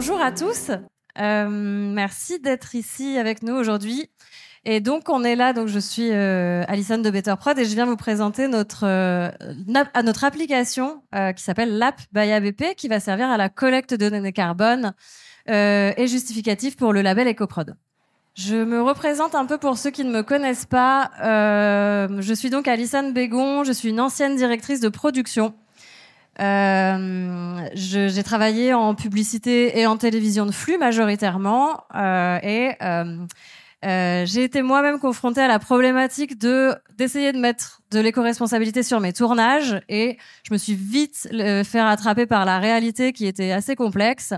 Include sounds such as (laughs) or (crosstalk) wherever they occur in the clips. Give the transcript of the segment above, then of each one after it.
bonjour à tous. Euh, merci d'être ici avec nous aujourd'hui. Et donc, on est là. Donc, je suis euh, Alison de Better Prod et je viens vous présenter notre, euh, notre application euh, qui s'appelle l'App by ABP qui va servir à la collecte de données carbone et justificatif pour le label EcoProd. Je me représente un peu pour ceux qui ne me connaissent pas. Je suis donc Alison Bégon. Je suis une ancienne directrice de production euh, j'ai travaillé en publicité et en télévision de flux majoritairement euh, et euh, euh j'ai été moi-même confrontée à la problématique de d'essayer de mettre de l'éco-responsabilité sur mes tournages et je me suis vite fait rattraper par la réalité qui était assez complexe.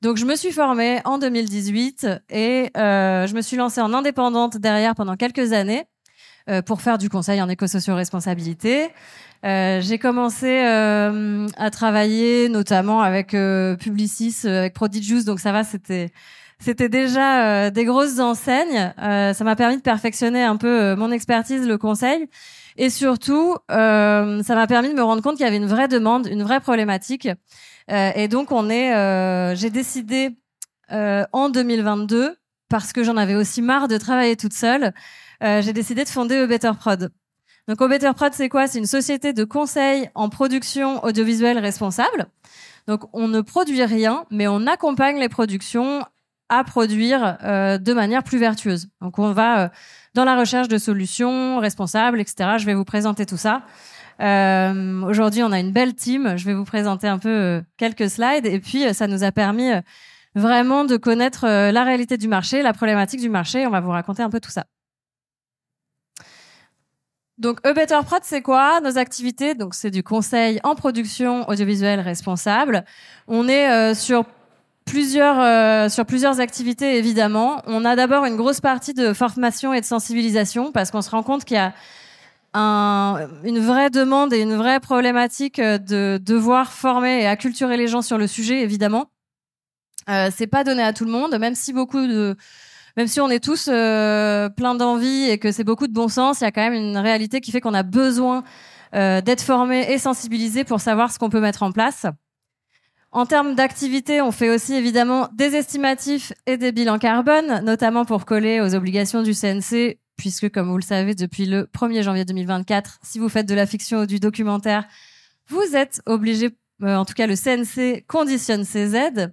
Donc je me suis formée en 2018 et euh, je me suis lancée en indépendante derrière pendant quelques années euh, pour faire du conseil en éco-socio-responsabilité. Euh, j'ai commencé euh, à travailler notamment avec euh, Publicis, euh, avec Prodigious, donc ça va, c'était c'était déjà euh, des grosses enseignes. ça m'a permis de perfectionner un peu mon expertise, le conseil, et surtout, ça m'a permis de me rendre compte qu'il y avait une vraie demande, une vraie problématique. et donc, on est, j'ai décidé en 2022 parce que j'en avais aussi marre de travailler toute seule. j'ai décidé de fonder A Better Prod. Donc, Au Better Prod, c'est quoi? C'est une société de conseil en production audiovisuelle responsable. Donc, on ne produit rien, mais on accompagne les productions à produire euh, de manière plus vertueuse. Donc, on va euh, dans la recherche de solutions responsables, etc. Je vais vous présenter tout ça. Euh, Aujourd'hui, on a une belle team. Je vais vous présenter un peu euh, quelques slides. Et puis, ça nous a permis vraiment de connaître la réalité du marché, la problématique du marché. On va vous raconter un peu tout ça. Donc, A Better Prod, c'est quoi? Nos activités, donc c'est du conseil en production audiovisuelle responsable. On est euh, sur plusieurs euh, sur plusieurs activités évidemment. On a d'abord une grosse partie de formation et de sensibilisation parce qu'on se rend compte qu'il y a un, une vraie demande et une vraie problématique de devoir former et acculturer les gens sur le sujet évidemment. Euh, c'est pas donné à tout le monde, même si beaucoup de même si on est tous euh, plein d'envie et que c'est beaucoup de bon sens, il y a quand même une réalité qui fait qu'on a besoin euh, d'être formé et sensibilisé pour savoir ce qu'on peut mettre en place. En termes d'activité, on fait aussi évidemment des estimatifs et des bilans carbone, notamment pour coller aux obligations du CNC, puisque comme vous le savez, depuis le 1er janvier 2024, si vous faites de la fiction ou du documentaire, vous êtes obligé, euh, en tout cas le CNC conditionne ces aides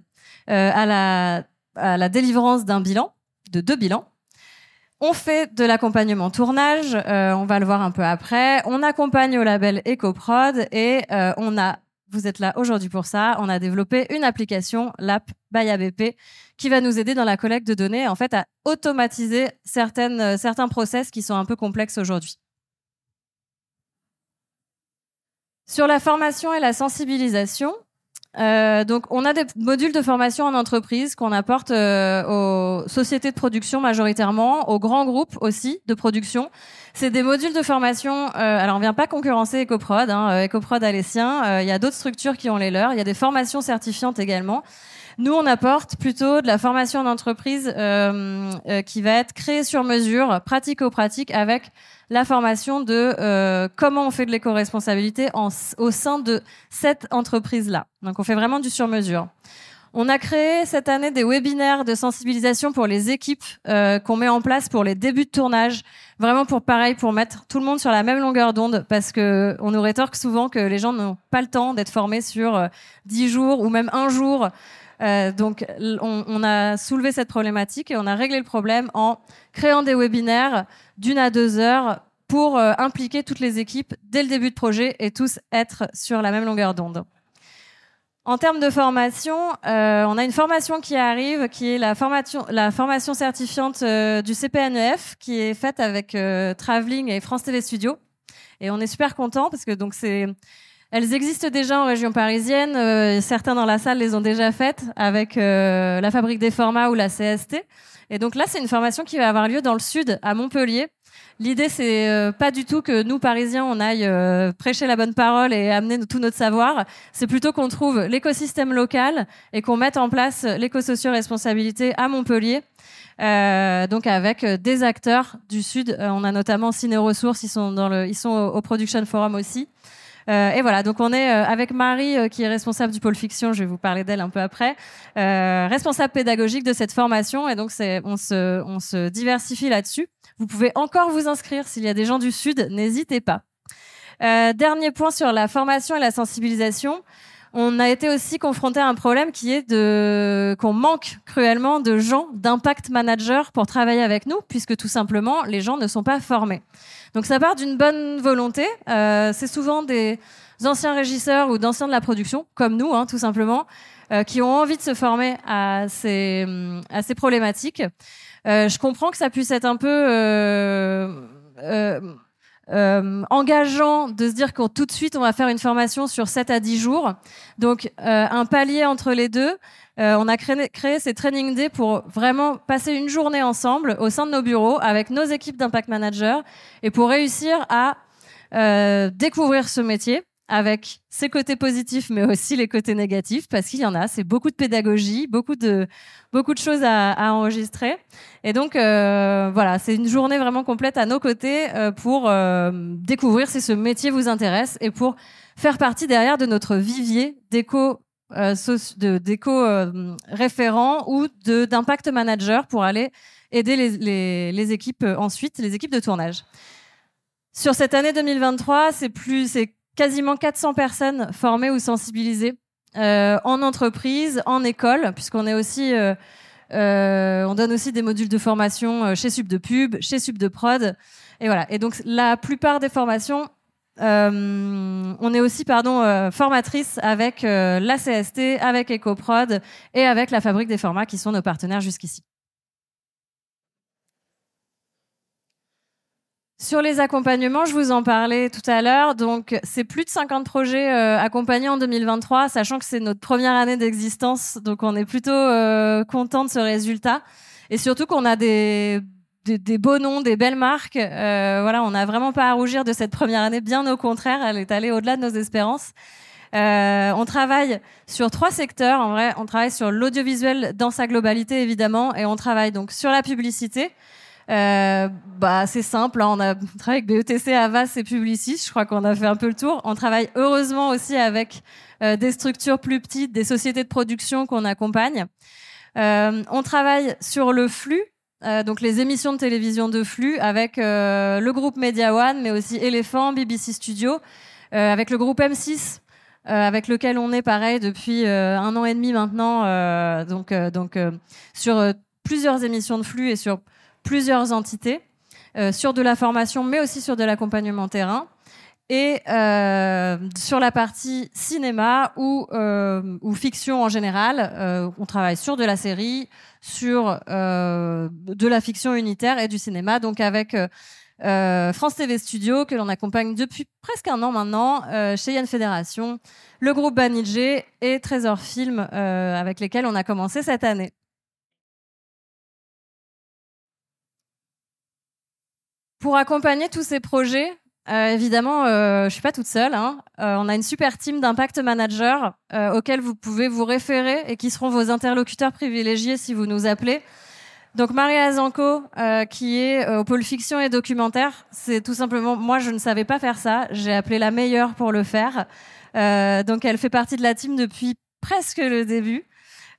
euh, à, la, à la délivrance d'un bilan de deux bilans. On fait de l'accompagnement tournage, euh, on va le voir un peu après. On accompagne au label EcoProd et euh, on a, vous êtes là aujourd'hui pour ça, on a développé une application, l'app by ABP, qui va nous aider dans la collecte de données, en fait, à automatiser certaines, euh, certains process qui sont un peu complexes aujourd'hui. Sur la formation et la sensibilisation, euh, donc, on a des modules de formation en entreprise qu'on apporte euh, aux sociétés de production majoritairement, aux grands groupes aussi de production. C'est des modules de formation. Euh, alors, on vient pas concurrencer EcoProd. Hein, EcoProd a les siens. Il y a d'autres structures qui ont les leurs. Il y a des formations certifiantes également. Nous, on apporte plutôt de la formation en entreprise qui va être créée sur mesure, pratico-pratique, avec la formation de euh, comment on fait de l'éco-responsabilité au sein de cette entreprise-là. Donc on fait vraiment du sur-mesure. On a créé cette année des webinaires de sensibilisation pour les équipes euh, qu'on met en place pour les débuts de tournage, vraiment pour pareil, pour mettre tout le monde sur la même longueur d'onde, parce que on nous rétorque souvent que les gens n'ont pas le temps d'être formés sur euh, dix jours ou même un jour. Euh, donc, on, a soulevé cette problématique et on a réglé le problème en créant des webinaires d'une à deux heures pour euh, impliquer toutes les équipes dès le début de projet et tous être sur la même longueur d'onde. En termes de formation, euh, on a une formation qui arrive, qui est la formation, certifiante du CPNEF, qui est faite avec Traveling et France TV Studio. Et on est super content parce que donc c'est, elles existent déjà en région parisienne. Euh, certains dans la salle les ont déjà faites avec la Fabrique des Formats ou la CST. Et donc là, c'est une formation qui va avoir lieu dans le sud, à Montpellier, L'idée, c'est euh, pas du tout que nous, Parisiens, on aille euh, prêcher la bonne parole et amener tout notre savoir. C'est plutôt qu'on trouve l'écosystème local et qu'on mette en place l'éco-socio-responsabilité à Montpellier. Euh, donc avec des acteurs du Sud. on a notamment Ciné Ressources, ils sont, dans le, ils sont au, Production Forum aussi. Euh, et voilà, donc on est euh, avec Marie, euh, qui est responsable du pôle fiction, je vais vous parler d'elle un peu après, responsable pédagogique de cette formation, et donc on, se, on se diversifie là-dessus. Vous pouvez encore vous inscrire s'il y a des gens du Sud, n'hésitez pas. dernier point sur la formation et la sensibilisation on a été aussi confronté à un problème qui est de qu'on manque cruellement de gens, d'impact managers pour travailler avec nous, puisque tout simplement les gens ne sont pas formés. Donc ça part d'une bonne volonté. Euh, c'est souvent des anciens régisseurs ou d'anciens de la production, comme nous, hein, tout simplement, euh, qui ont envie de se former à ces, à ces problématiques. Euh, je comprends que ça puisse être un peu euh, engageant de se dire qu'on tout de suite on va faire une formation sur 7 à 10 jours. Donc euh, un palier entre les deux. Euh, on a créé, créé, ces training days pour vraiment passer une journée ensemble au sein de nos bureaux avec nos équipes d'impact manager et pour réussir à découvrir ce métier avec ses côtés positifs, mais aussi les côtés négatifs, parce qu'il y en a. C'est beaucoup de pédagogie, beaucoup de beaucoup de choses à, à enregistrer. Et donc euh, voilà, c'est une journée vraiment complète à nos côtés euh, pour euh, découvrir si ce métier vous intéresse et pour faire partie derrière de notre vivier d'éco de d'éco référents ou d'impact manager pour aller aider les, les, les équipes ensuite, les équipes de tournage. Sur cette année 2023, c'est plus, c'est quasiment 400 personnes formées ou sensibilisées euh, en entreprise, en école, puisqu'on est aussi, euh, euh, on donne aussi des modules de formation chez Sub de Pub, chez Sub de Prod, et voilà. Et donc la plupart des formations, on est aussi, pardon, formatrice avec la CST, avec EcoProd et avec la Fabrique des Formats, qui sont nos partenaires jusqu'ici. Sur les accompagnements, je vous en parlais tout à l'heure. Donc, c'est plus de 50 projets euh, accompagnés en 2023, sachant que c'est notre première année d'existence. Donc, on est plutôt euh, content de ce résultat. Et surtout qu'on a des, des, beaux noms, des belles marques. Euh, voilà, on n'a vraiment pas à rougir de cette première année. Bien au contraire, elle est allée au-delà de nos espérances. Euh, on travaille sur trois secteurs. En vrai, on travaille sur l'audiovisuel dans sa globalité, évidemment, et on travaille donc sur la publicité. Euh, bah, c'est simple. Hein. on a travaillé avec BETC, Avas et Publicis. Je crois qu'on a fait un peu le tour. On travaille heureusement aussi avec euh, des structures plus petites, des sociétés de production qu'on accompagne. Euh, on travaille sur le flux, euh, donc les émissions de télévision de flux avec euh, le groupe Media One, mais aussi Elephant, BBC Studio, avec le groupe M6. avec lequel on est pareil depuis un an et demi maintenant, donc donc sur plusieurs émissions de flux et sur plusieurs entités euh, sur de la formation, mais aussi sur de l'accompagnement terrain. Et euh, sur la partie cinéma ou, euh, ou fiction en général, on travaille sur de la série, sur de la fiction unitaire et du cinéma, donc avec France TV Studio, que l'on accompagne depuis presque un an maintenant, chez Yann Fédération, le groupe Banijé et Trésor Film, avec lesquels on a commencé cette année. Pour accompagner tous ces projets, euh, évidemment, euh, je suis pas toute seule. Hein. Euh, on a une super team d'impact manager euh, auxquels vous pouvez vous référer et qui seront vos interlocuteurs privilégiés si vous nous appelez. Donc Maria Azanco, euh, qui est au pôle fiction et documentaire, c'est tout simplement moi je ne savais pas faire ça. J'ai appelé la meilleure pour le faire. donc elle fait partie de la team depuis presque le début.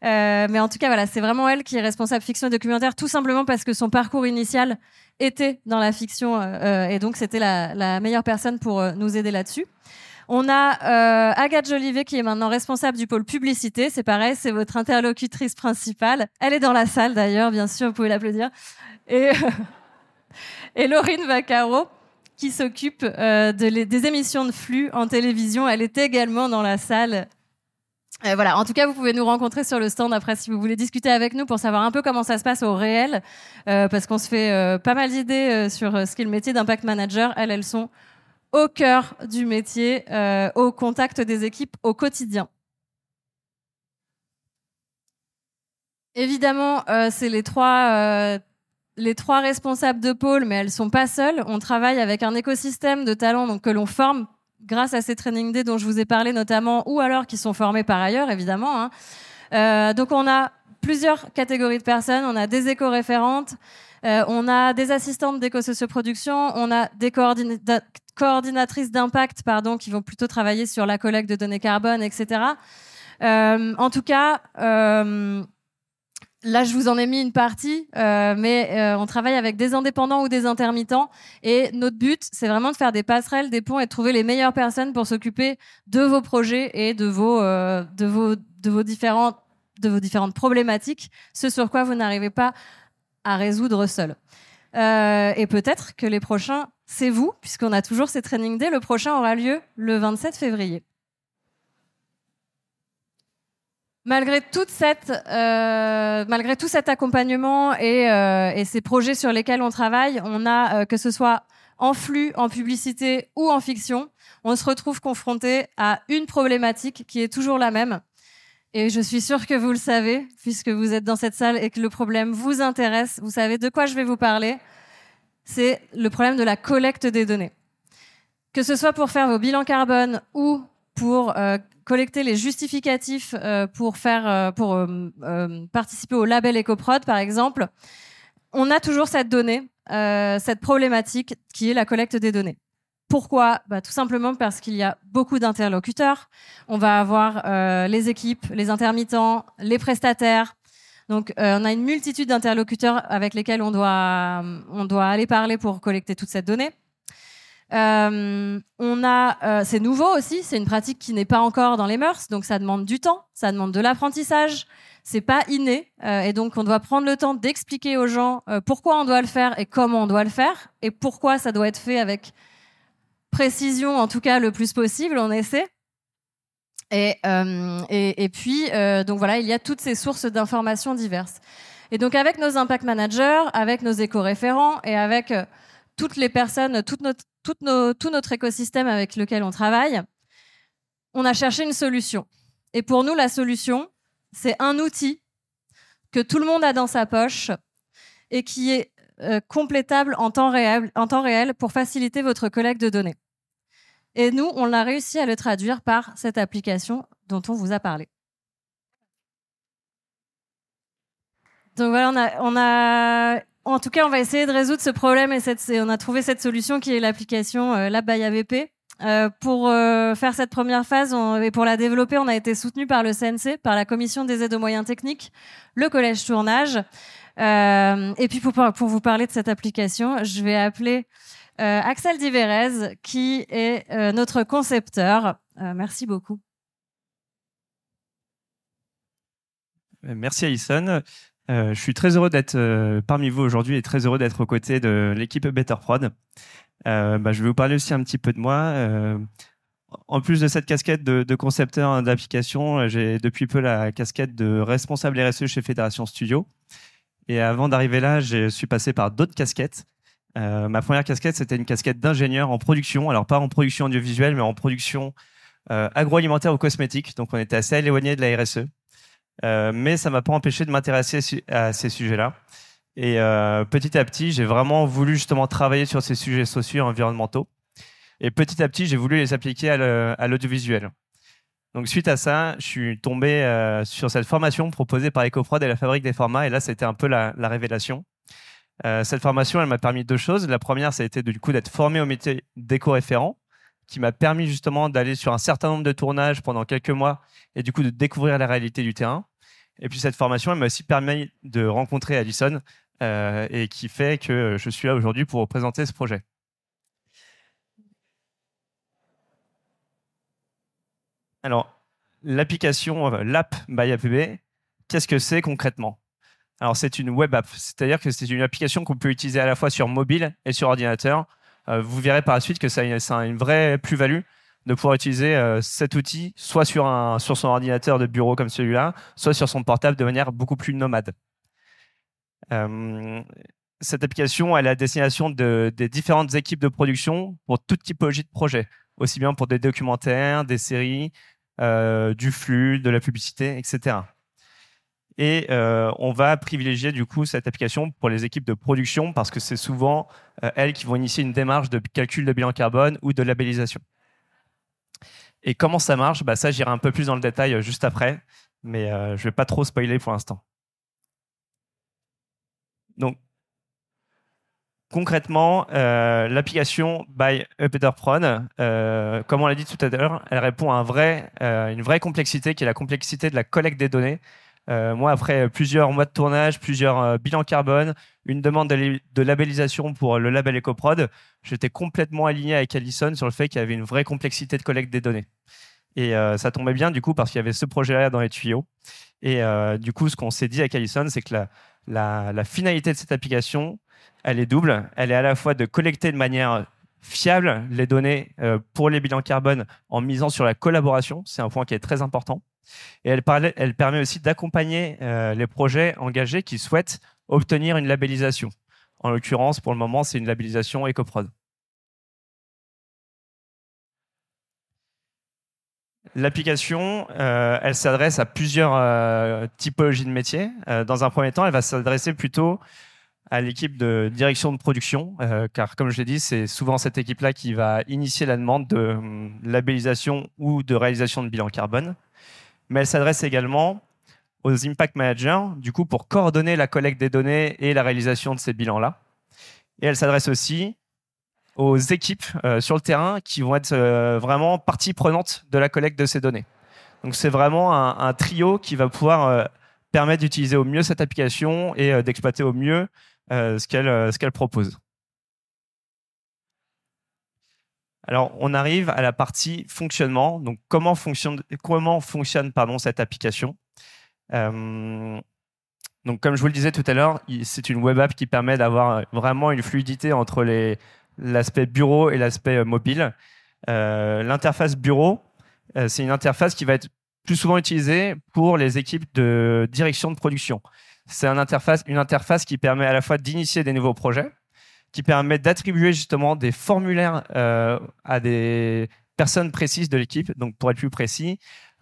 Euh, mais en tout cas, voilà, c'est vraiment elle qui est responsable fiction et documentaire, tout simplement parce que son parcours initial était dans la fiction, euh, euh et donc c'était la, la, meilleure personne pour euh, nous aider là-dessus. On a Agathe Jolivet qui est maintenant responsable du pôle publicité. C'est pareil, c'est votre interlocutrice principale. Elle est dans la salle d'ailleurs, bien sûr, vous pouvez l'applaudir. Et, (laughs) et Laurine Vaccaro qui s'occupe de des émissions de flux en télévision. Elle est également dans la salle euh, voilà. En tout cas, vous pouvez nous rencontrer sur le stand après si vous voulez discuter avec nous pour savoir un peu comment ça se passe au réel, euh, parce qu'on se fait euh, pas mal d'idées sur ce qu'est le métier d'impact manager. Elles, elles sont au cœur du métier, au contact des équipes au quotidien. Évidemment, c'est les trois les trois responsables de pôle, mais elles sont pas seules. On travaille avec un écosystème de talents que l'on forme grâce à ces training days dont je vous ai parlé notamment, ou alors qui sont formés par ailleurs, évidemment. Hein. Euh, donc on a plusieurs catégories de personnes. On a des éco-référentes, on a des assistantes d'éco-socioproduction, on a des coordinatrices d'impact, pardon, qui vont plutôt travailler sur la collecte de données carbone, etc. en tout cas, Là, je vous en ai mis une partie, euh, mais euh, on travaille avec des indépendants ou des intermittents. Et notre but, c'est vraiment de faire des passerelles, des ponts et de trouver les meilleures personnes pour s'occuper de vos projets et de vos, euh, de vos, de vos différentes, de vos différentes problématiques, ce sur quoi vous n'arrivez pas à résoudre seul. et peut-être que les prochains, c'est vous, puisqu'on a toujours ces training days. Le prochain aura lieu le 27 février. Malgré, toute cette, euh, malgré tout cet accompagnement et, euh, et, ces projets sur lesquels on travaille, on a, euh, que ce soit en flux, en publicité ou en fiction, on se retrouve confronté à une problématique qui est toujours la même. Et je suis sûre que vous le savez, puisque vous êtes dans cette salle et que le problème vous intéresse. Vous savez de quoi je vais vous parler. C'est le problème de la collecte des données. Que ce soit pour faire vos bilans carbone ou pour collecter les justificatifs euh, pour faire euh, pour euh, participer au label EcoProd par exemple, on a toujours cette donnée, cette problématique qui est la collecte des données. Pourquoi? Bah, Tout simplement parce qu'il y a beaucoup d'interlocuteurs. On va avoir les équipes, les intermittents, les prestataires. Donc, on a une multitude d'interlocuteurs avec lesquels on doit, on doit aller parler pour collecter toute cette donnée. Euh, on a, euh, c'est nouveau aussi, c'est une pratique qui n'est pas encore dans les mœurs, donc ça demande du temps, ça demande de l'apprentissage, c'est pas inné, euh, et donc on doit prendre le temps d'expliquer aux gens pourquoi on doit le faire et comment on doit le faire, et pourquoi ça doit être fait avec précision, en tout cas le plus possible, on essaie. Et, et, et puis, donc voilà, il y a toutes ces sources d'informations diverses. Et donc avec nos impact managers, avec nos éco-référents et avec toutes les personnes, tout notre écosystème avec lequel on travaille, on a cherché une solution. Et pour nous, la solution, c'est un outil que tout le monde a dans sa poche et qui est euh, complétable en temps, réel, pour faciliter votre collecte de données. Et nous, on a réussi à le traduire par cette application dont on vous a parlé. Donc voilà, on a en tout cas, on va essayer de résoudre ce problème et, on a trouvé cette solution qui est l'application euh, by AVP. Euh, pour euh, faire cette première phase et pour la développer, on a été soutenu par le CNC, par la Commission des aides aux moyens techniques, le Collège Tournage. Euh, et puis pour, vous parler de cette application, je vais appeler Axel Diverez, qui est notre concepteur. merci beaucoup. Merci Alison. Euh, je suis très heureux d'être euh, parmi vous aujourd'hui et très heureux d'être aux côtés de l'équipe BetterProd. Euh, bah, je vais vous parler aussi un petit peu de moi. En plus de cette casquette de, de concepteur d'application, j'ai depuis peu la casquette de responsable RSE chez Fédération Studio. Et avant d'arriver là, je suis passé par d'autres casquettes. ma première casquette, c'était une casquette d'ingénieur en production. Alors pas en production audiovisuelle, mais en production agroalimentaire ou cosmétique. Donc on était assez éloigné de la RSE. Euh, mais ça m'a pas empêché de m'intéresser à ces sujets-là. Et euh, petit à petit, j'ai vraiment voulu justement travailler sur ces sujets sociaux et environnementaux. Et petit à petit, j'ai voulu les appliquer à l'audiovisuel. Donc suite à ça, je suis tombé euh, sur cette formation proposée par EcoFrod et la Fabrique des formats. Et là, c'était un peu la, la révélation. Cette formation, elle m'a permis deux choses. La première, ça a été du coup d'être formé au métier d'éco-référent, qui m'a permis justement d'aller sur un certain nombre de tournages pendant quelques mois et du coup de découvrir la réalité du terrain. Et puis cette formation, elle m'a aussi permis de rencontrer Alison euh, et qui fait que je suis là aujourd'hui pour présenter ce projet. Alors, l'application, l'app by APB, qu'est-ce que c'est concrètement? Alors, c'est une web app, c'est-à-dire que c'est une application qu'on peut utiliser à la fois sur mobile et sur ordinateur. Euh, vous verrez par la suite que ça a une vraie plus-value de pouvoir utiliser euh, cet outil soit sur, son ordinateur de bureau comme celui-là, soit sur son portable de manière beaucoup plus nomade. Euh, cette application, elle a destination de, des différentes équipes de production pour toute typologie de projet, aussi bien pour des documentaires, des séries, du flux, de la publicité, etc. Et euh, on va privilégier du coup cette application pour les équipes de production parce que c'est souvent euh, elles qui vont initier une démarche de calcul de bilan carbone ou de labellisation. Et comment ça marche? Bah Ça, j'irai un peu plus dans le détail euh, juste après, mais je ne vais pas trop spoiler pour l'instant. Donc, Concrètement, l'application by Upetterprod, euh, comme on l'a dit tout à l'heure, elle répond à une vraie complexité qui est la complexité de la collecte des données. Euh, moi, après plusieurs mois de tournage, plusieurs euh, bilans carbone, une demande de, de labellisation pour le label EcoProd, j'étais complètement aligné avec Allison sur le fait qu'il y avait une vraie complexité de collecte des données. Et euh, ça tombait bien du coup parce qu'il y avait ce projet-là dans les tuyaux. Et du coup, ce qu'on s'est dit avec Allison, c'est que la, finalité de cette application, elle est double. Elle est à la fois de collecter de manière fiable les données pour les bilans carbone en misant sur la collaboration. C'est un point qui est très important. Et elle, permet aussi d'accompagner euh, les projets engagés qui souhaitent obtenir une labellisation. En l'occurrence, pour le moment, c'est une labellisation EcoProd. L'application, euh, elle s'adresse à plusieurs euh, typologies de métiers. Dans un premier temps, elle va s'adresser plutôt à l'équipe de direction de production, car comme je l'ai dit, c'est souvent cette équipe-là qui va initier la demande de hum, labellisation ou de réalisation de bilan carbone. Mais elle s'adresse également aux impact managers, du coup, pour coordonner la collecte des données et la réalisation de ces bilans-là. Et elle s'adresse aussi aux équipes euh, sur le terrain qui vont être euh, vraiment partie prenante de la collecte de ces données. Donc c'est vraiment un, trio qui va pouvoir euh, permettre d'utiliser au mieux cette application et d'exploiter au mieux ce qu'elle propose. Alors, on arrive à la partie fonctionnement. Donc, comment fonctionne, pardon, cette application? Euh, Donc, comme je vous le disais tout à l'heure, c'est une web app qui permet d'avoir vraiment une fluidité entre l'aspect bureau et l'aspect euh, mobile. Euh, L'interface bureau, euh, c'est une interface qui va être plus souvent utilisée pour les équipes de direction de production. C'est une interface qui permet à la fois d'initier des nouveaux projets, qui permet d'attribuer justement des formulaires euh, à des personnes précises de l'équipe. Donc, pour être plus précis,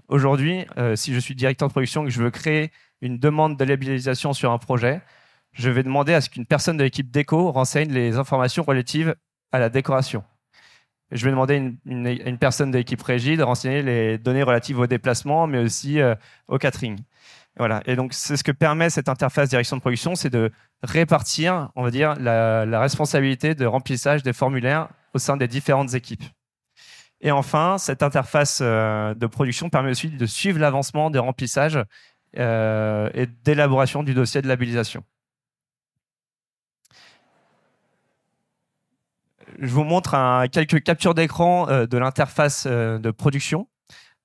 aujourd'hui, euh, si je suis directeur de production et que je veux créer une demande de labellisation sur un projet, je vais demander à ce qu'une personne de l'équipe déco renseigne les informations relatives à la décoration. Je vais demander à une, personne de l'équipe régie de renseigner les données relatives au déplacement, mais aussi euh, au catering. Voilà. Et donc, c'est ce que permet cette interface direction de production, c'est de répartir, on va dire, la, responsabilité de remplissage des formulaires au sein des différentes équipes. Et enfin, cette interface euh, de production permet aussi de suivre l'avancement des remplissages euh, et d'élaboration du dossier de labellisation. Je vous montre un- quelques captures d'écran euh, de l'interface de production.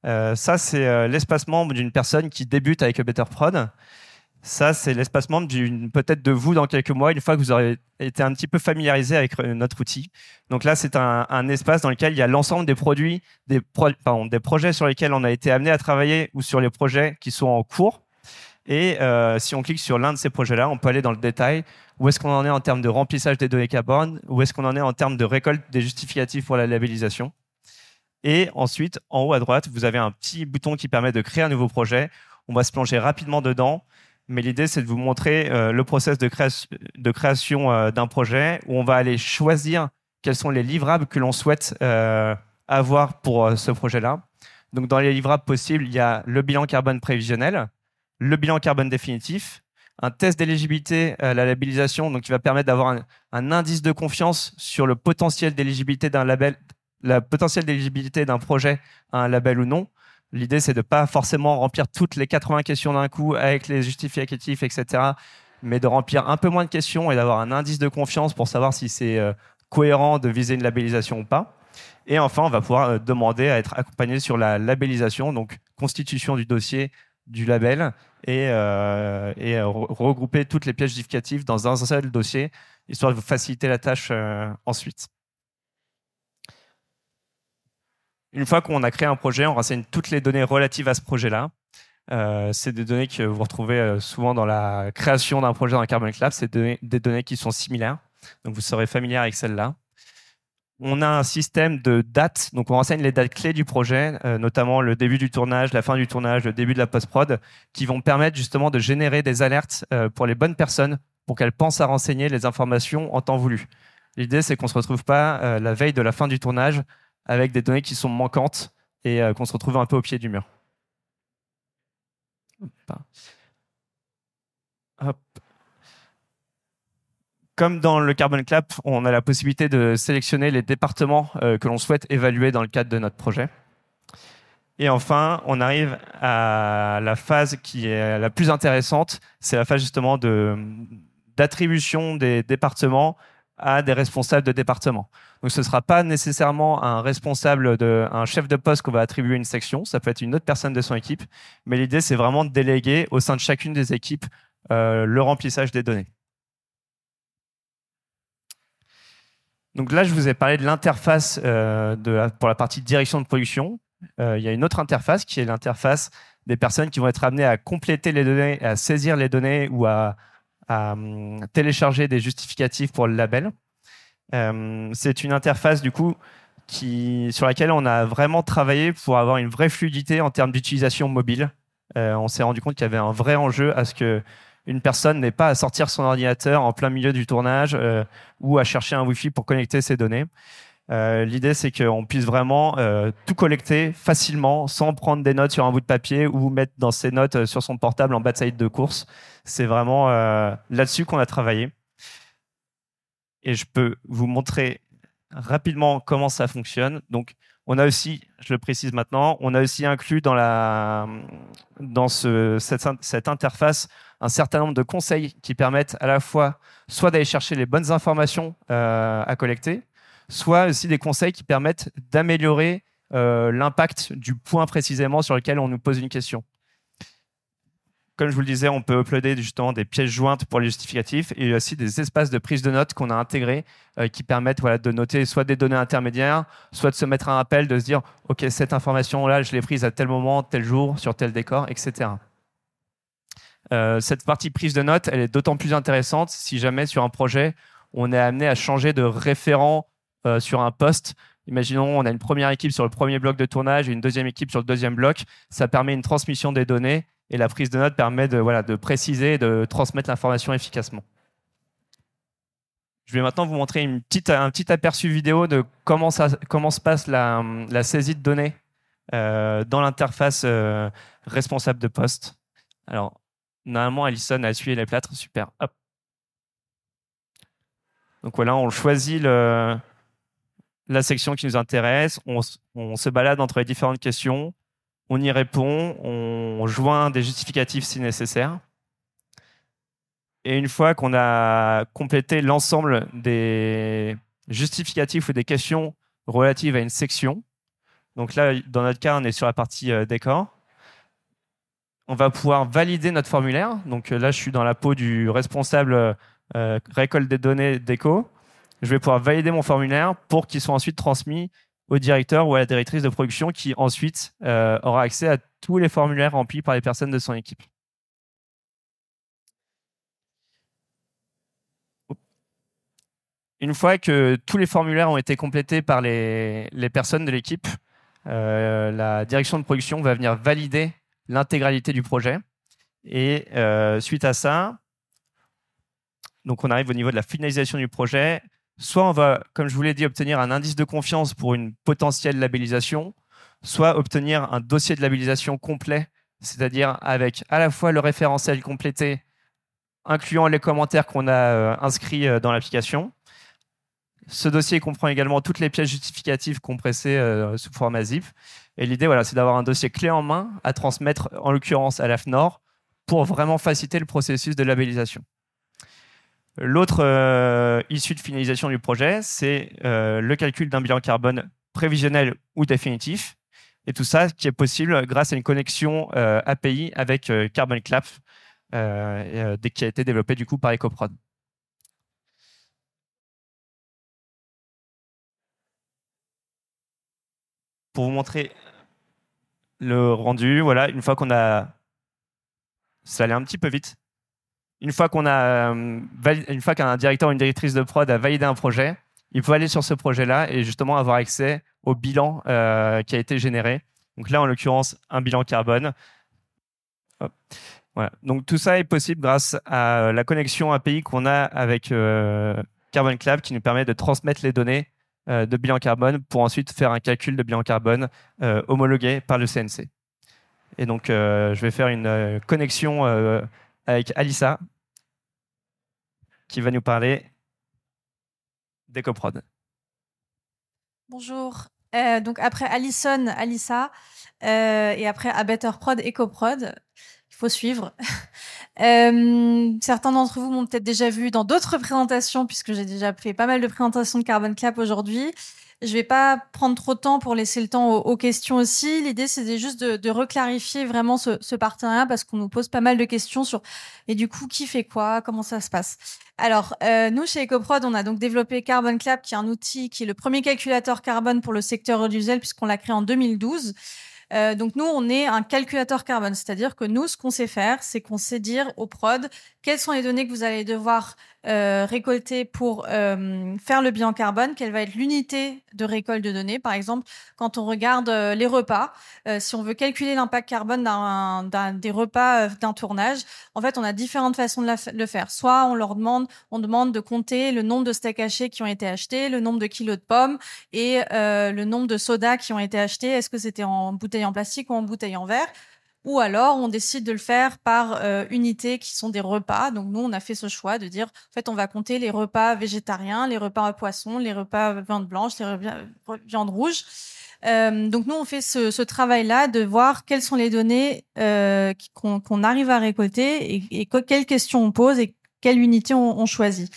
Euh, ça, c'est euh, l'espace membre d'une personne qui débute avec Better Prod. Ça, c'est l'espace membre peut-être de vous dans quelques mois, une fois que vous aurez été un petit peu familiarisé avec euh, notre outil. Donc là, c'est un, espace dans lequel il y a l'ensemble des produits, des, projets sur lesquels on a été amené à travailler ou sur les projets qui sont en cours. Et si on clique sur l'un de ces projets-là, on peut aller dans le détail. Où est-ce qu'on en est en termes de remplissage des données carbone? Où est-ce qu'on en est en termes de récolte des justificatifs pour la labellisation? Et ensuite, en haut à droite, vous avez un petit bouton qui permet de créer un nouveau projet. On va se plonger rapidement dedans. Mais l'idée, c'est de vous montrer euh, le process de, création- euh, d'un projet où on va aller choisir quels sont les livrables que l'on souhaite euh, avoir pour ce projet-là. Donc, dans les livrables possibles, il y a le bilan carbone prévisionnel, le bilan carbone définitif, un test d'éligibilité à la labellisation, donc qui va permettre d'avoir un indice de confiance sur le potentiel d'éligibilité d'un label, la potentiel d'éligibilité d'un projet à un label ou non. L'idée, c'est de pas forcément remplir toutes les 80 questions d'un coup avec les justificatifs, etc., mais de remplir un peu moins de questions et d'avoir un indice de confiance pour savoir si c'est euh, cohérent de viser une labellisation ou pas. Et enfin, on va pouvoir euh, demander à être accompagné sur la labellisation, donc constitution du dossier, du label, et, euh, regrouper toutes les pièces justificatives dans un seul dossier, histoire de vous faciliter la tâche ensuite. Une fois qu'on a créé un projet, on renseigne toutes les données relatives à ce projet-là. Euh, c'est des données que vous retrouvez euh, souvent dans la création d'un projet dans Carbon Lab. C'est des, données qui sont similaires. Donc vous serez familier avec celle-là. On a un système de dates. Donc on renseigne les dates clés du projet, euh, notamment le début du tournage, la fin du tournage, le début de la post-prod, qui vont permettre justement de générer des alertes pour les bonnes personnes pour qu'elles pensent à renseigner les informations en temps voulu. L'idée, c'est qu'on ne se retrouve pas la veille de la fin du tournage avec des données qui sont manquantes et euh, qu'on se retrouve un peu au pied du mur. Comme dans le Carbon Clap, on a la possibilité de sélectionner les départements que l'on souhaite évaluer dans le cadre de notre projet. Et enfin, on arrive à la phase qui est la plus intéressante, c'est la phase justement d'attribution des départements à des responsables de département. Donc ce ne sera pas nécessairement un responsable, de, un chef de poste qu'on va attribuer une section, ça peut être une autre personne de son équipe, mais l'idée c'est vraiment de déléguer au sein de chacune des équipes euh, le remplissage des données. Donc là, je vous ai parlé de l'interface euh, pour la partie direction de production. Euh, il y a une autre interface qui est l'interface des personnes qui vont être amenées à compléter les données, à saisir les données ou à, hum, télécharger des justificatifs pour le label. Euh, c'est une interface du coup qui, sur laquelle on a vraiment travaillé pour avoir une vraie fluidité en termes d'utilisation mobile. Euh, on s'est rendu compte qu'il y avait un vrai enjeu à ce que une personne n'ait pas à sortir son ordinateur en plein milieu du tournage ou à chercher un Wi-Fi pour connecter ses données. Euh, l'idée, c'est qu'on puisse vraiment euh, tout collecter facilement, sans prendre des notes sur un bout de papier ou mettre dans ses notes euh, sur son portable en bas de course. C'est vraiment là-dessus qu'on a travaillé. Et je peux vous montrer rapidement comment ça fonctionne. Donc, on a aussi, je le précise maintenant, on a aussi inclus dans, cette interface un certain nombre de conseils qui permettent à la fois soit d'aller chercher les bonnes informations à collecter, soit aussi des conseils qui permettent d'améliorer euh, l'impact du point précisément sur lequel on nous pose une question. Comme je vous le disais, on peut uploader justement des pièces jointes pour les justificatifs et aussi des espaces de prise de notes qu'on a intégrés euh, qui permettent de noter soit des données intermédiaires, soit de se mettre un rappel, de se dire OK, cette information-là, je l'ai prise à tel moment, tel jour, sur tel décor, etc. Euh, cette partie prise de notes, elle est d'autant plus intéressante si jamais sur un projet, on est amené à changer de référent euh, sur un poste. Imaginons, on a une première équipe sur le premier bloc de tournage et une deuxième équipe sur le deuxième bloc. Ça permet une transmission des données et la prise de notes permet de, préciser et de transmettre l'information efficacement. Je vais maintenant vous montrer un petit aperçu vidéo de comment, se passe la, saisie de données euh, dans l'interface euh, responsable de poste. Alors, normalement, Alison a essuyé les plâtres. Super. Donc voilà, on choisit le, la section qui nous intéresse, on, se balade entre les différentes questions, on y répond, on joint des justificatifs si nécessaire. Et une fois qu'on a complété l'ensemble des justificatifs ou des questions relatives à une section, donc là, dans notre cas, on est sur la partie euh, décor, on va pouvoir valider notre formulaire. Donc euh, là, je suis dans la peau du responsable euh, récolte des données déco je vais pouvoir valider mon formulaire pour qu'il soit ensuite transmis au directeur ou à la directrice de production qui ensuite euh, aura accès à tous les formulaires remplis par les personnes de son équipe. Une fois que tous les formulaires ont été complétés par les, personnes de l'équipe, euh, la direction de production va venir valider l'intégralité du projet. Et euh, suite à ça, donc on arrive au niveau de la finalisation du projet. Soit on va, comme je vous l'ai dit, obtenir un indice de confiance pour une potentielle labellisation, soit obtenir un dossier de labellisation complet, c'est-à-dire avec à la fois le référentiel complété, incluant les commentaires qu'on a euh, inscrits euh, dans l'application. Ce dossier comprend également toutes les pièces justificatives compressées euh, sous format zip. Et l'idée, voilà, c'est d'avoir un dossier clé en main à transmettre, en l'occurrence à l'AFNOR, pour vraiment faciliter le processus de labellisation. L'autre euh, issue de finalisation du projet, c'est euh, le calcul d'un bilan carbone prévisionnel ou définitif. Et tout ça qui est possible grâce à une connexion euh, API avec Carbon Clap, qui a été développé du coup par EcoProd. Pour vous montrer le rendu, voilà, une fois qu'on a, ça allait un petit peu vite, une fois qu'on a euh, une fois qu'un directeur ou une directrice de prod a validé un projet, il peut aller sur ce projet-là et justement avoir accès au bilan euh, qui a été généré. Donc là, en l'occurrence, un bilan carbone. Donc tout ça est possible grâce à la connexion API qu'on a avec euh, Carbon Club qui nous permet de transmettre les données de bilan carbone pour ensuite faire un calcul de bilan carbone homologué par le CNC. Et donc, je vais faire une connexion avec Alissa, qui va nous parler d'EcoProd. Bonjour. donc après Alison, Alissa, et après à BetterProd, EcoProd, il faut suivre. (laughs) certains d'entre vous m'ont peut-être déjà vu dans d'autres présentations, puisque j'ai déjà fait pas mal de présentations de Carbon Clap aujourd'hui. Je vais pas prendre trop de temps pour laisser le temps aux, questions aussi. L'idée, c'est juste de, de reclarifier vraiment ce, ce partenariat parce qu'on nous pose pas mal de questions sur et du coup qui fait quoi, comment ça se passe? Alors, euh, nous chez EcoProd, on a donc développé Carbon Clap, qui est un outil qui est le premier calculateur carbone pour le secteur audiovisuel puisqu'on l'a créé en 2012. Euh, donc nous, on est un calculateur carbone, c'est-à-dire que nous, ce qu'on sait faire, c'est qu'on sait dire au prod quelles sont les données que vous allez devoir euh, récolter pour euh, faire le bilan carbone, quelle va être l'unité de récolte de données. Par exemple, quand on regarde euh, les repas, si on veut calculer l'impact carbone d'un des repas d'un tournage, en fait, on a différentes façons de, le faire. Soit on leur demande, on demande de compter le nombre de steaks hachés qui ont été achetés, le nombre de kilos de pommes et le nombre de sodas qui ont été achetés. Est-ce que c'était en bouteille en plastique ou en bouteille en verre? Ou alors on décide de le faire par euh, unité qui sont des repas. Donc nous, on a fait ce choix de dire, en fait, on va compter les repas végétariens, les repas à poisson, les repas viande blanche, les repas viande rouge. Euh, donc nous, on fait ce, ce travail-là de voir quelles sont les données euh, qu'on arrive à récolter et, et, quelles questions on pose et quelle unité on, on choisit.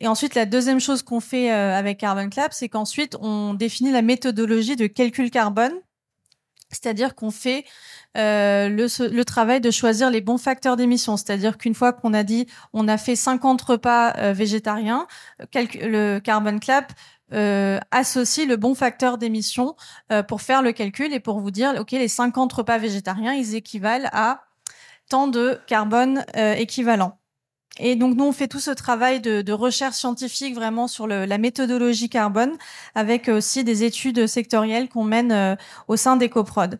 Et ensuite, la deuxième chose qu'on fait euh, avec Carbon Clap, c'est qu'ensuite, on définit la méthodologie de calcul carbone. C'est-à-dire qu'on fait euh, le, travail de choisir les bons facteurs d'émission. C'est-à-dire qu'une fois qu'on a dit on a fait 50 repas euh, végétariens, le Carbon Clap euh, associe le bon facteur d'émission euh, pour faire le calcul et pour vous dire, OK, les 50 repas végétariens, ils équivalent à tant de carbone euh, équivalent. Et donc nous on fait tout ce travail de, de recherche scientifique vraiment sur le, la méthodologie carbone, avec aussi des études sectorielles qu'on mène au sein d'EcoProd.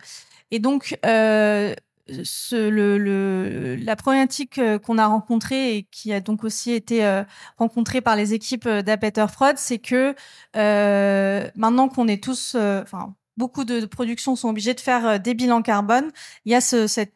Et donc, euh, ce, le, le, la problématique euh, qu'on a rencontrée et qui a donc aussi été euh, rencontrée par les équipes d'Apeter Fraud, c'est que euh, maintenant qu'on est tous, enfin beaucoup de, productions sont obligées de faire euh, des bilans carbone. Il y a ce, cette,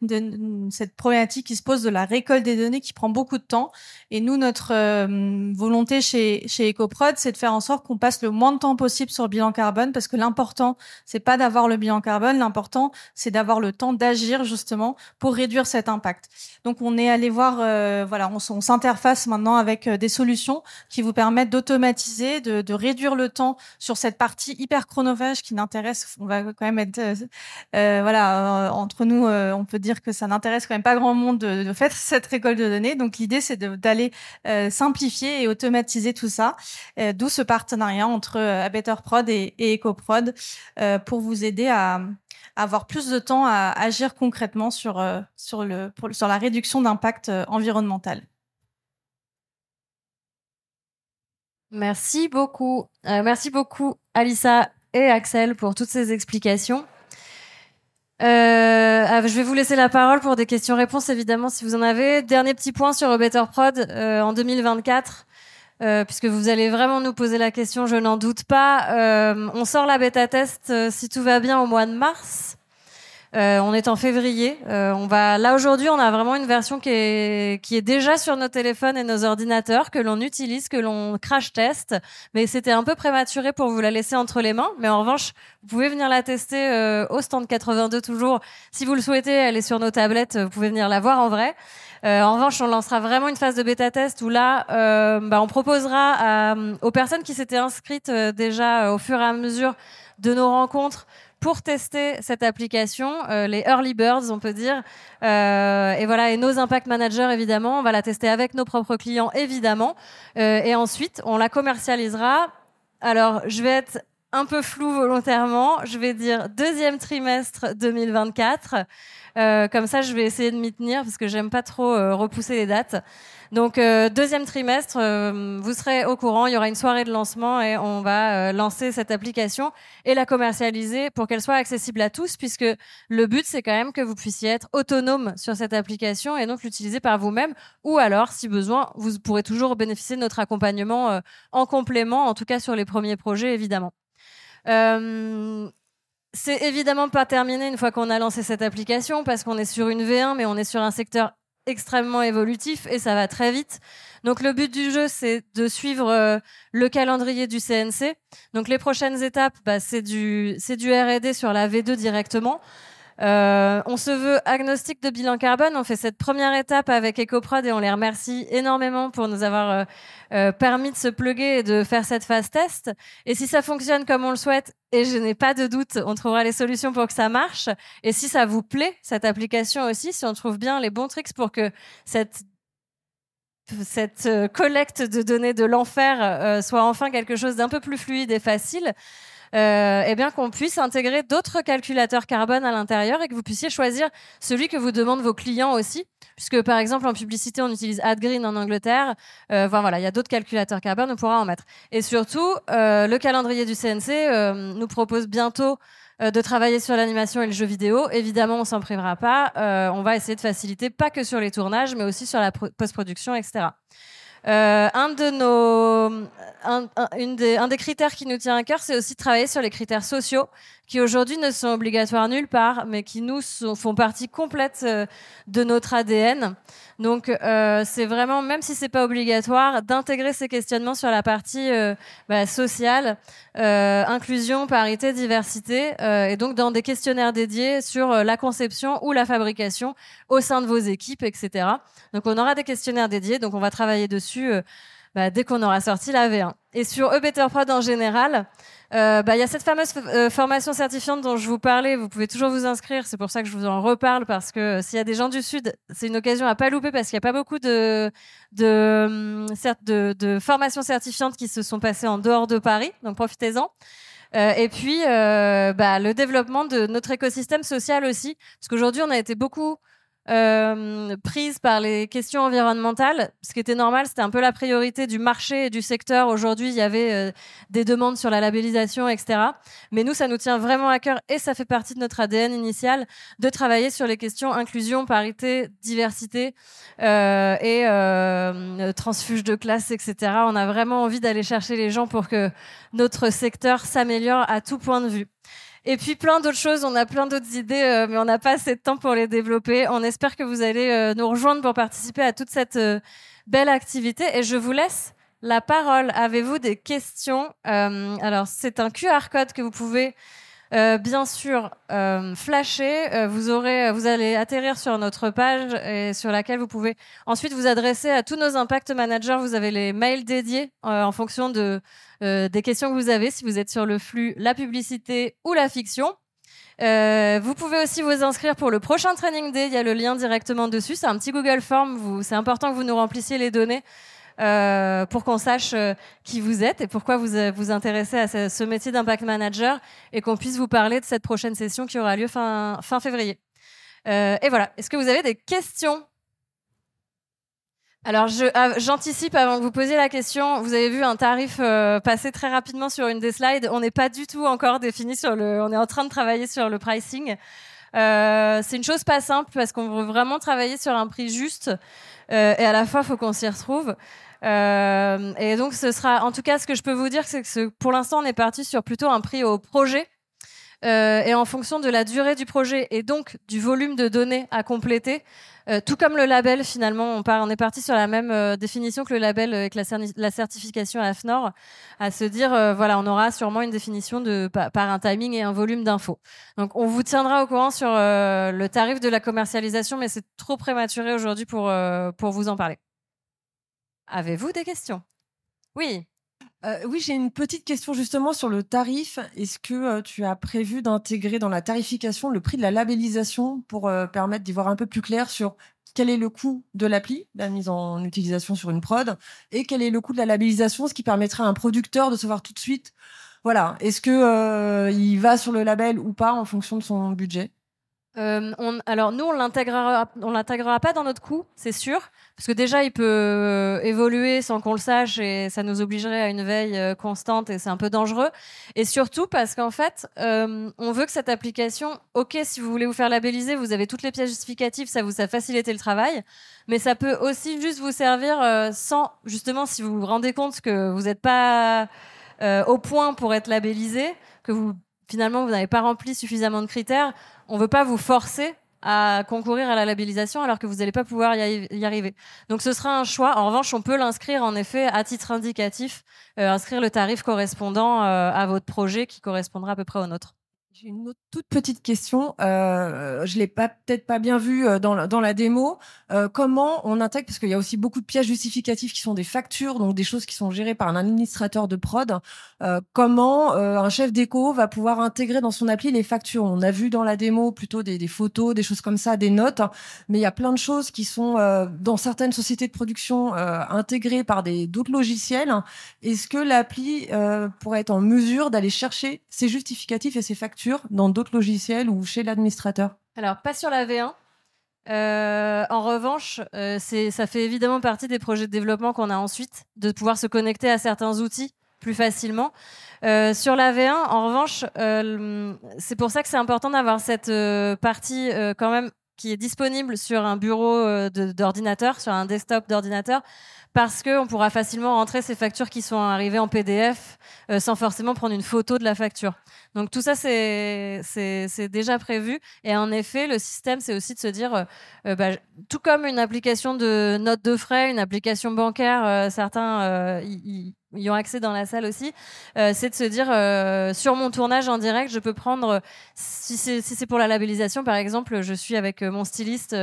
cette problématique qui se pose de la récolte des données qui prend beaucoup de temps. Et nous, notre euh, volonté chez, chez EcoProd, c'est de faire en sorte qu'on passe le moins de temps possible sur le bilan carbone parce que l'important, c'est pas d'avoir le bilan carbone. L'important, c'est d'avoir le temps d'agir justement pour réduire cet impact. Donc, on est allé voir, euh, voilà, on, on s'interface maintenant avec des solutions qui vous permettent d'automatiser, de, de réduire le temps sur cette partie hyper chronophage qui n'intéresse on va quand même être, euh, euh, voilà, euh, entre nous, on peut dire que ça n'intéresse quand même pas grand monde de, faire cette récolte de données. Donc l'idée, c'est d'aller simplifier et automatiser tout ça. D'où ce partenariat entre AbetterProd et, et EcoProd pour vous aider à, avoir plus de temps à agir concrètement sur, sur, le, sur la réduction d'impact environnemental. Merci beaucoup. merci beaucoup, Alissa et Axel pour toutes ces explications. Euh, ah, je vais vous laisser la parole pour des questions-réponses, évidemment, si vous en avez. Dernier petit point sur Better Prod euh, en 2024, euh, puisque vous allez vraiment nous poser la question, je n'en doute pas. Euh, on sort la bêta test, euh, si tout va bien, au mois de mars. Euh, on est en février. Euh, on va là aujourd'hui, on a vraiment une version qui est qui est déjà sur nos téléphones et nos ordinateurs que l'on utilise, que l'on crash teste. Mais c'était un peu prématuré pour vous la laisser entre les mains. Mais en revanche, vous pouvez venir la tester euh, au stand 82 toujours. Si vous le souhaitez, elle est sur nos tablettes. Vous pouvez venir la voir en vrai. en revanche, on lancera vraiment une phase de bêta test où là, bah, on proposera aux personnes qui s'étaient inscrites déjà au fur et à mesure de nos rencontres pour tester cette application, euh, les early birds, on peut dire. Euh, et voilà, et nos impact managers, évidemment, on va la tester avec nos propres clients, évidemment. Euh, et ensuite, on la commercialisera. Alors, je vais être un peu flou volontairement. Je vais dire deuxième trimestre 2024. Euh, comme ça, je vais essayer de m'y tenir parce que j'aime pas trop repousser les dates. Donc euh, deuxième trimestre, euh, vous serez au courant. Il y aura une soirée de lancement et on va lancer cette application et la commercialiser pour qu'elle soit accessible à tous, puisque le but c'est quand même que vous puissiez être autonome sur cette application et donc l'utiliser par vous-même. Ou alors, si besoin, vous pourrez toujours bénéficier de notre accompagnement en complément, en tout cas sur les premiers projets, évidemment. Euh, c'est évidemment pas terminé une fois qu'on a lancé cette application parce qu'on est sur une V1, mais on est sur un secteur extrêmement évolutif et ça va très vite. Donc le but du jeu, c'est de suivre euh, le calendrier du CNC. Donc les prochaines étapes, bah, c'est du, du R&D sur la V2 directement. Euh, on se veut agnostique de bilan carbone. On fait cette première étape avec EcoProd et on les remercie énormément pour nous avoir euh, euh, permis de se pluguer et de faire cette phase test. Et si ça fonctionne comme on le souhaite, et je n'ai pas de doute, on trouvera les solutions pour que ça marche. Et si ça vous plaît, cette application aussi, si on trouve bien les bons tricks pour que cette cette collecte de données de l'enfer soit enfin quelque chose d'un peu plus fluide et facile, euh, eh bien qu'on puisse intégrer d'autres calculateurs carbone à l'intérieur et que vous puissiez choisir celui que vous demandent vos clients aussi. Puisque par exemple en publicité on utilise AdGreen en Angleterre, euh, voilà il y a d'autres calculateurs carbone, on pourra en mettre. Et surtout euh, le calendrier du CNC euh, nous propose bientôt de travailler sur l'animation et le jeu vidéo. Évidemment, on s'en privera pas. On va essayer de faciliter, pas que sur les tournages, mais aussi sur la post-production, etc. Euh, un des critères qui nous tient à cœur, c'est aussi de travailler sur les critères sociaux, qui aujourd'hui ne sont obligatoires nulle part, mais qui nous font partie complète euh, de notre ADN. Donc, euh, c'est vraiment, même si c'est pas obligatoire, d'intégrer ces questionnements sur la partie euh, bah, sociale, euh, inclusion, parité, diversité, et donc dans des questionnaires dédiés sur la conception ou la fabrication au sein de vos équipes, etc. Donc, on aura des questionnaires dédiés, donc on va travailler dessus bah, dès qu'on aura sorti la V1. Et sur eBetterProd en général, euh, bah, il y a cette fameuse euh, formation certifiante dont je vous parlais. Vous pouvez toujours vous inscrire. C'est pour ça que je vous en reparle parce que euh, s'il y a des gens du Sud, c'est une occasion à pas louper parce qu'il n'y a pas beaucoup de de, hum, de, de formations certifiantes qui se sont passées en dehors de Paris. Donc profitez-en. Euh, et puis, euh, bah, le développement de notre écosystème social aussi, parce qu'aujourd'hui, on a été beaucoup euh, prise par les questions environnementales. Ce qui était normal, c'était un peu la priorité du marché et du secteur. Aujourd'hui, il y avait euh, des demandes sur la labellisation, etc. Mais nous, ça nous tient vraiment à cœur et ça fait partie de notre ADN initial de travailler sur les questions inclusion, parité, diversité euh, et euh, transfuge de classe, etc. On a vraiment envie d'aller chercher les gens pour que notre secteur s'améliore à tout point de vue. Et puis plein d'autres choses, on a plein d'autres idées, euh, mais on n'a pas assez de temps pour les développer. On espère que vous allez euh, nous rejoindre pour participer à toute cette euh, belle activité. Et je vous laisse la parole. Avez-vous des questions? Alors, c'est un QR code que vous pouvez bien sûr flasher. vous aurez, vous allez atterrir sur notre page et sur laquelle vous pouvez ensuite vous adresser à tous nos impact managers. Vous avez les mails dédiés en fonction de euh, des questions que vous avez si vous êtes sur le flux la publicité ou la fiction. Euh, vous pouvez aussi vous inscrire pour le prochain Training Day. Il y a le lien directement dessus. C'est un petit Google Form. C'est important que vous nous remplissiez les données euh, pour qu'on sache euh, qui vous êtes et pourquoi vous euh, vous intéressez à ce, métier d'impact manager et qu'on puisse vous parler de cette prochaine session qui aura lieu fin, fin février. Et voilà. Est-ce que vous avez des questions? Alors, j'anticipe avant que vous posiez la question. Vous avez vu un tarif passer très rapidement sur une des slides. On n'est pas du tout encore défini sur le. On est en train de travailler sur le pricing. C'est une chose pas simple parce qu'on veut vraiment travailler sur un prix juste et à la fois, faut qu'on s'y retrouve. Euh, et donc, ce sera, en tout cas, ce que je peux vous dire, c'est que pour l'instant, on est parti sur plutôt un prix au projet. Euh, et en fonction de la durée du projet et donc du volume de données à compléter, euh, tout comme le label, finalement, on, part, on est parti sur la même euh, définition que le label avec la, la certification AFNOR, à se dire, euh, voilà, on aura sûrement une définition de, par, par un timing et un volume d'infos. Donc, on vous tiendra au courant sur le tarif de la commercialisation, mais c'est trop prématuré aujourd'hui pour, pour vous en parler. Avez-vous des questions? Oui. Euh, oui, j'ai une petite question justement sur le tarif. Est-ce que euh, tu as prévu d'intégrer dans la tarification le prix de la labellisation pour euh, permettre d'y voir un peu plus clair sur quel est le coût de l'appli, la mise en utilisation sur une prod, et quel est le coût de la labellisation, ce qui permettrait à un producteur de savoir tout de suite, voilà, est-ce que il va sur le label ou pas en fonction de son budget? Euh, on, alors nous, on l'intégrera, pas dans notre coût, c'est sûr, parce que déjà il peut euh, évoluer sans qu'on le sache et ça nous obligerait à une veille euh, constante et c'est un peu dangereux. Et surtout parce qu'en fait, on veut que cette application, ok, si vous voulez vous faire labelliser, vous avez toutes les pièces justificatives, ça vous a facilité le travail, mais ça peut aussi juste vous servir sans, justement, si vous vous rendez compte que vous n'êtes pas au point pour être labellisé, que vous finalement vous n'avez pas rempli suffisamment de critères on veut pas vous forcer à concourir à la labellisation alors que vous n'allez pas pouvoir y, arriver. Donc ce sera un choix. En revanche, on peut l'inscrire en effet à titre indicatif, euh, inscrire le tarif correspondant euh, à votre projet qui correspondra à peu près au nôtre. J'ai une autre toute petite question. Euh, je l'ai peut-être pas bien vu euh, dans la, démo. Euh, comment on intègre parce qu'il y a aussi beaucoup de pièces justificatives qui sont des factures, donc des choses qui sont gérées par un administrateur de prod. Euh, comment un chef d'éco va pouvoir intégrer dans son appli les factures? On a vu dans la démo plutôt des, photos, des choses comme ça, des notes, mais il y a plein de choses qui sont dans certaines sociétés de production intégrées par d'autres logiciels. Est-ce que l'appli pourrait être en mesure d'aller chercher ces justificatifs et ces factures? Dans d'autres logiciels ou chez l'administrateur Alors, pas sur la V1. Euh, en revanche, euh, ça fait évidemment partie des projets de développement qu'on a ensuite, de pouvoir se connecter à certains outils plus facilement. Euh, sur la V1, en revanche, c'est pour ça que c'est important d'avoir cette partie quand même qui est disponible sur un bureau d'ordinateur, sur un desktop d'ordinateur, parce qu'on pourra facilement rentrer ces factures qui sont arrivées en PDF sans forcément prendre une photo de la facture. Donc tout ça, c'est déjà prévu. Et en effet, le système, c'est aussi de se dire, euh, euh, bah, tout comme une application de notes de frais, une application bancaire, euh, certains y, ont accès dans la salle aussi, c'est de se dire, sur mon tournage en direct, je peux prendre, si c'est pour la labellisation, par exemple, je suis avec mon styliste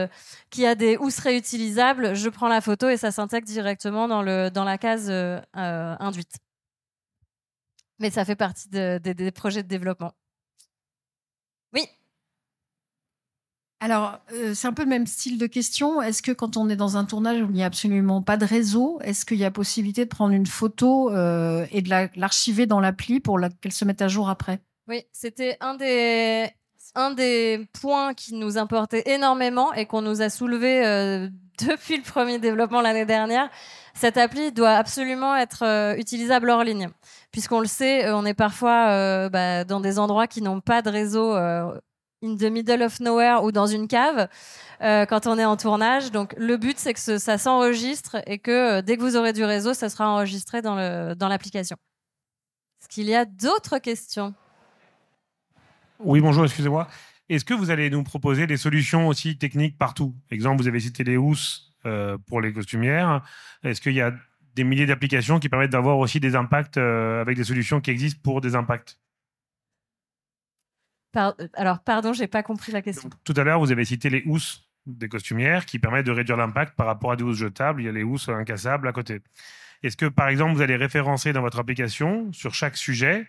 qui a des housses réutilisables, je prends la photo et ça s'intègre directement dans, le, dans la case induite mais ça fait partie des projets de développement. Oui. Alors, euh, c'est un peu le même style de question. Est-ce que quand on est dans un tournage où il n'y a absolument pas de réseau, est-ce qu'il y a possibilité de prendre une photo euh, et de l'archiver dans l'appli pour qu'elle se mette à jour après? Oui, c'était un des, un des points qui nous importait énormément et qu'on nous a soulevé euh, (laughs) depuis le premier développement l'année dernière. Cette appli doit absolument être utilisable hors ligne puisqu'on le sait, on est parfois bah, dans des endroits qui n'ont pas de réseau in the middle of nowhere ou dans une cave quand on est en tournage. Donc le but, c'est que ça s'enregistre et que dès que vous aurez du réseau, ça sera enregistré dans l'application. Dans Est-ce qu'il y a d'autres questions? Oui, bonjour, excusez-moi. Est-ce que vous allez nous proposer des solutions aussi techniques partout? Exemple, vous avez cité les housses pour les costumières. Est-ce qu'il y a des milliers d'applications qui permettent d'avoir aussi des impacts euh, avec des solutions qui existent pour des impacts? Alors, pardon, j'ai pas compris la question. tout à l'heure, vous avez cité les housses des costumières qui permettent de réduire l'impact par rapport à des housses jetables. Il y a les housses incassables à côté. Est-ce que, par exemple, vous allez référencer dans votre application, sur chaque sujet,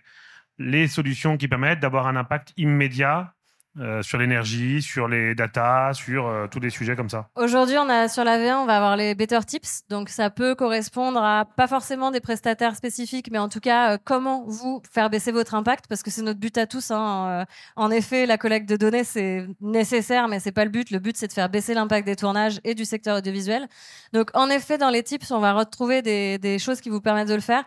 les solutions qui permettent d'avoir un impact immédiat euh, sur l'énergie, sur les data, sur euh, tous les sujets comme ça Aujourd'hui, on a sur la V1, on va avoir les better tips. Donc, ça peut correspondre à pas forcément des prestataires spécifiques, mais en tout cas, euh, comment vous faire baisser votre impact, parce que c'est notre but à tous. Hein. en effet, la collecte de données, c'est nécessaire, mais c'est pas le but. Le but, c'est de faire baisser l'impact des tournages et du secteur audiovisuel. Donc, en effet, dans les tips, on va retrouver des choses qui vous permettent de le faire.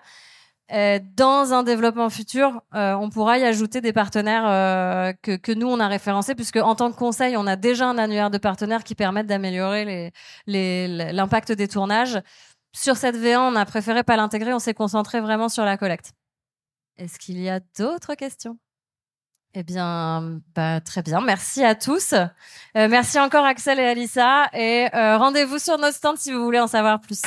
Euh, dans un développement futur, euh, on pourra y ajouter des partenaires euh, que, que, nous, on a référencés, puisque en tant que conseil, on a déjà un annuaire de partenaires qui permettent d'améliorer l'impact les, des tournages. Sur cette V1, on a préféré pas l'intégrer, on s'est concentré vraiment sur la collecte. Est-ce qu'il y a d'autres questions? Eh bien, bah, très bien. Merci à tous. merci encore Axel et Alissa. Et rendez-vous sur nos stands si vous voulez en savoir plus.